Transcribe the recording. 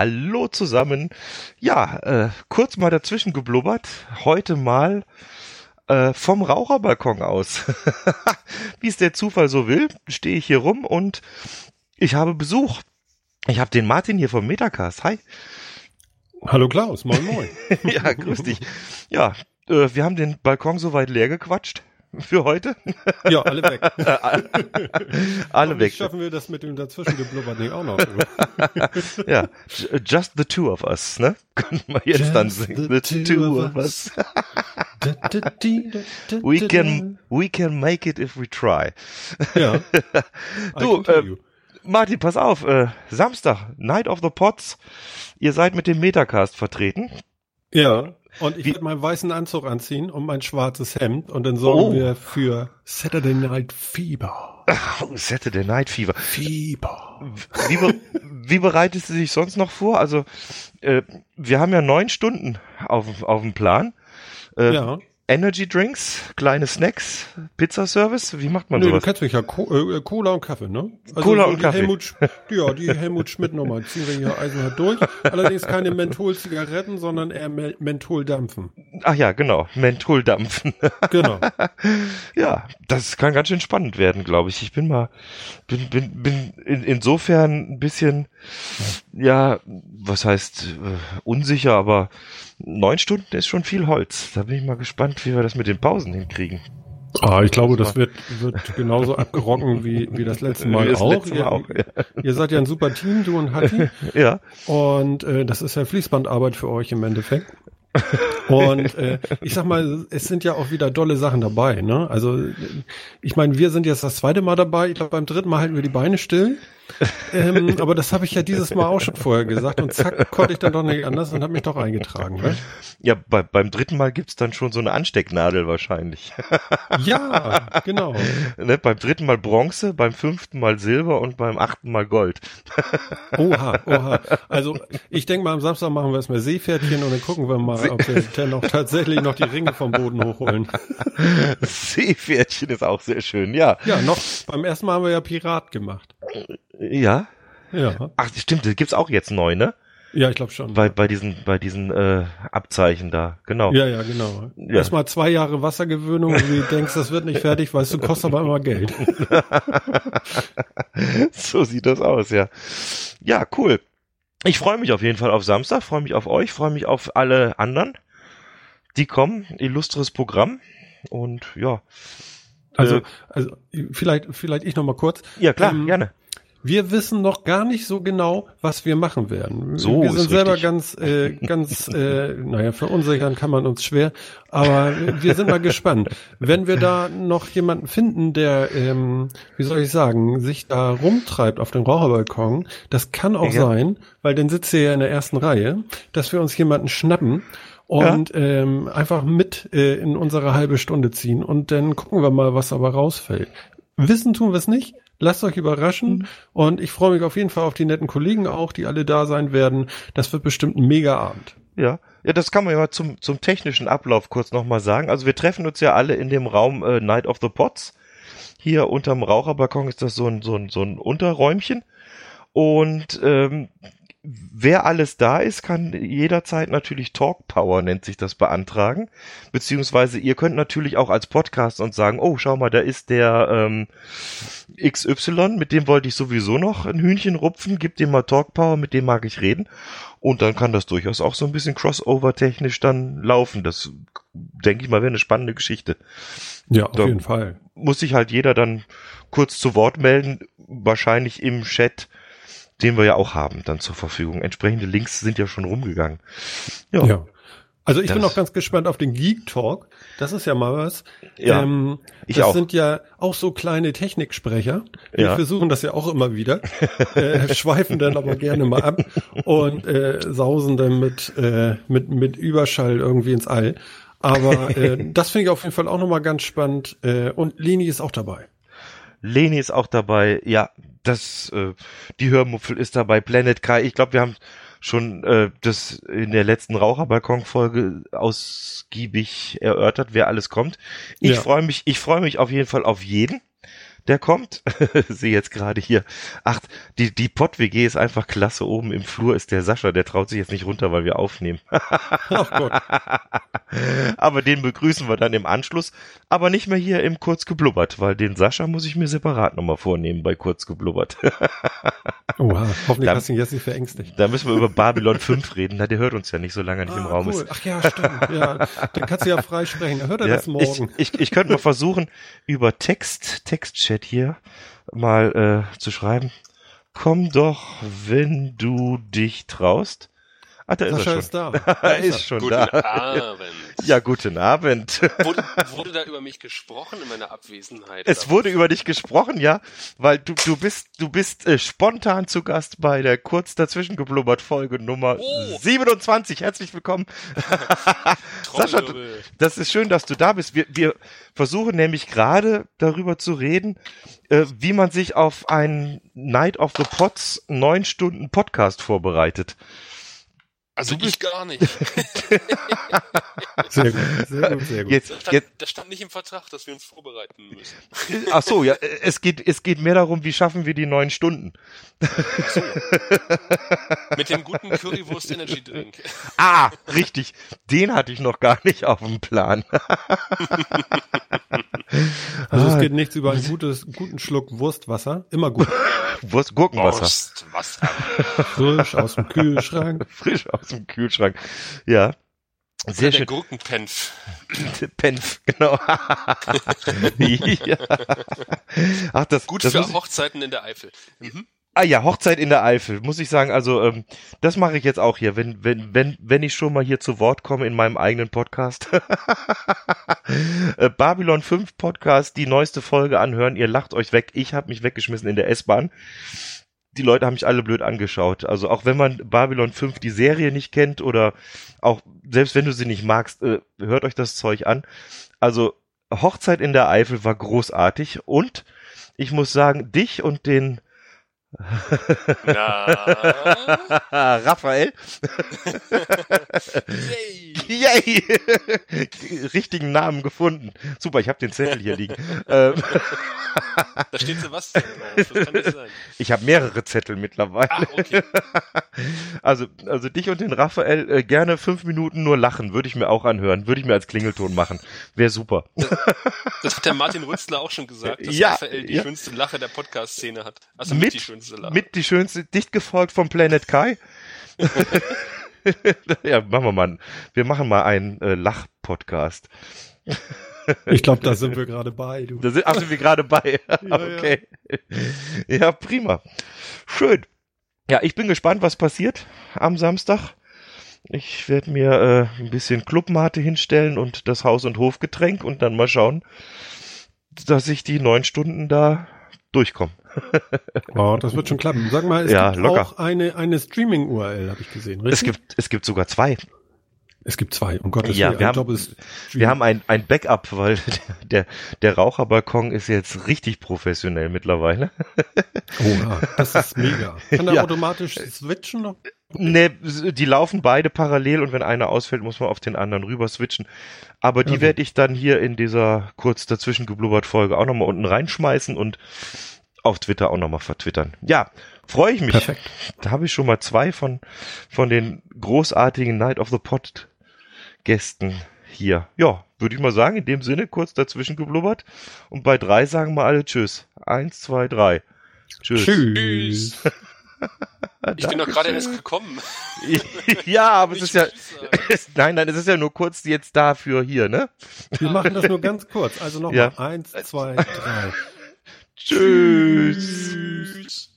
Hallo zusammen. Ja, äh, kurz mal dazwischen geblubbert. Heute mal äh, vom Raucherbalkon aus. Wie es der Zufall so will, stehe ich hier rum und ich habe Besuch. Ich habe den Martin hier vom Metacast. Hi. Hallo Klaus, moin moin. ja, grüß dich. Ja, äh, wir haben den Balkon soweit leer gequatscht für heute. Ja, alle weg. alle weg. schaffen wir das mit dem dazwischen nicht auch noch. ja, just the two of us, ne? Können wir jetzt just dann singen. The, the two, two of us. we can, we can make it if we try. Ja. du, äh, Martin, pass auf, äh, Samstag, Night of the Pots. Ihr seid mit dem Metacast vertreten. Ja. Und ich werde meinen weißen Anzug anziehen und mein schwarzes Hemd und dann sorgen oh. wir für Saturday Night Fever. Oh, Saturday Night Fever. Fieber. Wie, wie bereitest du dich sonst noch vor? Also, äh, wir haben ja neun Stunden auf, auf dem Plan. Äh, ja. Energy Drinks, kleine Snacks, Pizzaservice, wie macht man Nö, sowas? du kennst mich ja, Co äh, Cola und Kaffee, ne? Also Cola und Kaffee. Helmut, ja, die Helmut Schmidt Nummer ziehen wir hier eisenhart durch. Allerdings keine Menthol-Zigaretten, sondern eher Me Menthol-Dampfen. Ach ja, genau, Menthol-Dampfen. Genau. ja, das kann ganz schön spannend werden, glaube ich. Ich bin mal, bin, bin, bin in, insofern ein bisschen, ja, was heißt äh, unsicher, aber neun Stunden ist schon viel Holz. Da bin ich mal gespannt, wie wir das mit den Pausen hinkriegen. Ah, ich glaube, das wird, wird genauso abgerocken wie, wie das letzte Mal das auch. Letzte Mal ihr, auch ja. ihr seid ja ein super Team, du und Hatti. ja. Und äh, das ist ja Fließbandarbeit für euch im Endeffekt. Und äh, ich sag mal, es sind ja auch wieder dolle Sachen dabei. Ne? Also ich meine, wir sind jetzt das zweite Mal dabei. Ich glaube, beim dritten Mal halten wir die Beine still ähm, aber das habe ich ja dieses Mal auch schon vorher gesagt und zack, konnte ich dann doch nicht anders und habe mich doch eingetragen. Ne? Ja, bei, beim dritten Mal gibt's dann schon so eine Anstecknadel wahrscheinlich. ja, genau. Ne, beim dritten Mal Bronze, beim fünften Mal Silber und beim achten Mal Gold. oha, oha. Also ich denke mal, am Samstag machen wir erstmal Seepferdchen und dann gucken wir mal, ob wir dann auch tatsächlich noch die Ringe vom Boden hochholen. Seepferdchen ist auch sehr schön, ja. Ja, noch, beim ersten Mal haben wir ja Pirat gemacht. Ja. Ja. Ach, stimmt, das gibt's auch jetzt neu, ne? Ja, ich glaube schon. Bei, bei diesen, bei diesen äh, Abzeichen da, genau. Ja, ja, genau. Ja. Erstmal zwei Jahre Wassergewöhnung und du denkst, das wird nicht fertig, weißt du, kostet aber immer Geld. so sieht das aus, ja. Ja, cool. Ich freue mich auf jeden Fall auf Samstag, freue mich auf euch, freue mich auf alle anderen, die kommen. Illustres Programm. Und ja. Also, äh, also vielleicht, vielleicht ich noch mal kurz. Ja, klar, ähm, gerne. Wir wissen noch gar nicht so genau, was wir machen werden. So wir sind selber richtig. ganz, äh, ganz, äh, naja, verunsichern kann man uns schwer, aber wir sind mal gespannt. Wenn wir da noch jemanden finden, der, ähm, wie soll ich sagen, sich da rumtreibt auf dem Raucherbalkon, das kann auch ja. sein, weil dann sitzt ihr ja in der ersten Reihe, dass wir uns jemanden schnappen und ja. ähm, einfach mit äh, in unsere halbe Stunde ziehen und dann gucken wir mal, was aber rausfällt. Wissen tun wir es nicht, Lasst euch überraschen mhm. und ich freue mich auf jeden Fall auf die netten Kollegen auch, die alle da sein werden. Das wird bestimmt ein mega Abend. Ja, ja, das kann man ja mal zum, zum technischen Ablauf kurz nochmal sagen. Also wir treffen uns ja alle in dem Raum äh, Night of the Pots. Hier unterm Raucherbalkon ist das so ein, so ein, so ein Unterräumchen. Und ähm, wer alles da ist, kann jederzeit natürlich Talk Power nennt sich das beantragen. Beziehungsweise ihr könnt natürlich auch als Podcast und sagen, oh, schau mal, da ist der ähm, XY, mit dem wollte ich sowieso noch ein Hühnchen rupfen, gib dem mal Talk Power, mit dem mag ich reden. Und dann kann das durchaus auch so ein bisschen crossover-technisch dann laufen. Das, denke ich mal, wäre eine spannende Geschichte. Ja, auf da jeden Fall. Muss sich halt jeder dann kurz zu Wort melden, wahrscheinlich im Chat den wir ja auch haben, dann zur Verfügung. Entsprechende Links sind ja schon rumgegangen. Ja. ja. Also ich das bin auch ganz gespannt auf den Geek Talk. Das ist ja mal was. Ja, ähm, ich das auch. sind ja auch so kleine Techniksprecher. Wir ja. versuchen das ja auch immer wieder, äh, schweifen dann aber gerne mal ab und äh, sausen dann mit, äh, mit, mit Überschall irgendwie ins All. Aber äh, das finde ich auf jeden Fall auch nochmal ganz spannend. Äh, und Leni ist auch dabei. Leni ist auch dabei. Ja, das, äh, die Hörmupfel ist dabei. Planet Kai. Ich glaube, wir haben schon äh, das in der letzten Raucherbalkon-Folge ausgiebig erörtert, wer alles kommt. Ich ja. freue mich, ich freue mich auf jeden Fall auf jeden, der kommt. Sehe jetzt gerade hier. Ach, die, die Pott-WG ist einfach klasse. Oben im Flur ist der Sascha, der traut sich jetzt nicht runter, weil wir aufnehmen. Gott. Aber den begrüßen wir dann im Anschluss. Aber nicht mehr hier im Kurz geblubbert, weil den Sascha muss ich mir separat nochmal vornehmen bei Kurz geblubbert. Oha, hoffentlich da, hast du ihn jetzt nicht verängstigt. Da müssen wir über Babylon 5 reden. Na, der hört uns ja nicht, so lange er nicht ah, im Raum cool. ist. Ach ja, stimmt. Ja, dann kannst du ja frei sprechen. Dann hört er ja, das morgen. Ich, ich, ich könnte mal versuchen, über Text, Textchat hier mal äh, zu schreiben. Komm doch, wenn du dich traust. Ah, da ist er schon. ist da. er ist schon guten da. Abend. Ja, guten Abend. Wurde, wurde da über mich gesprochen in meiner Abwesenheit? Es wurde über dich gesprochen, ja, weil du, du bist, du bist äh, spontan zu Gast bei der kurz dazwischen geblubbert Folge Nummer oh. 27. Herzlich willkommen. Sascha, das ist schön, dass du da bist. Wir, wir versuchen nämlich gerade darüber zu reden, äh, wie man sich auf einen Night of the Pots neun Stunden Podcast vorbereitet. Also ich gar nicht. sehr gut, sehr gut, sehr gut. Jetzt, das, stand, jetzt, das stand nicht im Vertrag, dass wir uns vorbereiten müssen. Ach so, ja, es geht, es geht mehr darum, wie schaffen wir die neun Stunden. Ach so. Mit dem guten Currywurst Energy Drink. Ah, richtig. Den hatte ich noch gar nicht auf dem Plan. Also es geht nichts über einen gutes, guten Schluck Wurstwasser. Immer gut. Wurst, Gurkenwasser. Wurstwasser. Frisch aus dem Kühlschrank. Frisch aus dem Kühlschrank. Ja. Sehr Oder schön. Der Gurkenpenf. Penf, genau. ja. Ach, das, Gut das für Hochzeiten in der Eifel. Mhm. Ah ja, Hochzeit in der Eifel, muss ich sagen. Also ähm, das mache ich jetzt auch hier, wenn wenn wenn wenn ich schon mal hier zu Wort komme in meinem eigenen Podcast. Äh, Babylon 5 Podcast, die neueste Folge anhören. Ihr lacht euch weg. Ich habe mich weggeschmissen in der S-Bahn. Die Leute haben mich alle blöd angeschaut. Also auch wenn man Babylon 5 die Serie nicht kennt oder auch selbst wenn du sie nicht magst, äh, hört euch das Zeug an. Also Hochzeit in der Eifel war großartig und ich muss sagen, dich und den Na? Raphael. Yay. Yay. Richtigen Namen gefunden. Super, ich habe den Zettel hier liegen. Ähm. da steht Sebastian drauf. Das kann nicht sein. Ich habe mehrere Zettel mittlerweile. Ach, okay. Also, also dich und den Raphael äh, gerne fünf Minuten nur lachen, würde ich mir auch anhören. Würde ich mir als Klingelton machen. Wäre super. Das, das, hat der Martin Rützler auch schon gesagt, dass ja, Raphael die ja. schönste Lache der Podcast-Szene hat. Also mit, mit die schönste schönste Lache. Mit die schönste, dicht gefolgt vom Planet Kai. ja, machen wir mal. Wir machen mal einen äh, Lach-Podcast. Ich glaube, da sind wir gerade bei. Du. Da sind, ach, sind wir gerade bei. ja, okay. Ja. ja, prima. Schön. Ja, ich bin gespannt, was passiert am Samstag. Ich werde mir äh, ein bisschen Clubmate hinstellen und das Haus- und Hofgetränk und dann mal schauen, dass ich die neun Stunden da durchkomme. oh, das wird schon klappen. Sag mal, es ja, gibt locker. auch eine, eine Streaming-URL, habe ich gesehen, richtig? Es gibt, es gibt sogar zwei. Es gibt zwei, um Gottes ja, Willen. Wir haben, wir haben ein, ein Backup, weil der, der Raucherbalkon ist jetzt richtig professionell mittlerweile. Oh, das ist mega. Kann er ja. automatisch switchen noch? Ne, die laufen beide parallel und wenn einer ausfällt, muss man auf den anderen rüber switchen. Aber die okay. werde ich dann hier in dieser kurz dazwischen geblubbert Folge auch nochmal unten reinschmeißen und auf Twitter auch nochmal vertwittern. Ja, freue ich mich. Perfekt. Da habe ich schon mal zwei von, von den großartigen Night of the Pot Gästen hier. Ja, würde ich mal sagen, in dem Sinne kurz dazwischen geblubbert. Und bei drei sagen wir alle Tschüss. Eins, zwei, drei. Tschüss. Tschüss. Ich bin doch gerade erst gekommen. ja, aber es ist ja. Nein, nein, es ist ja nur kurz jetzt dafür hier, ne? Wir machen das nur ganz kurz. Also nochmal. Ja. Eins, zwei, drei. Tschüss. Tschüss.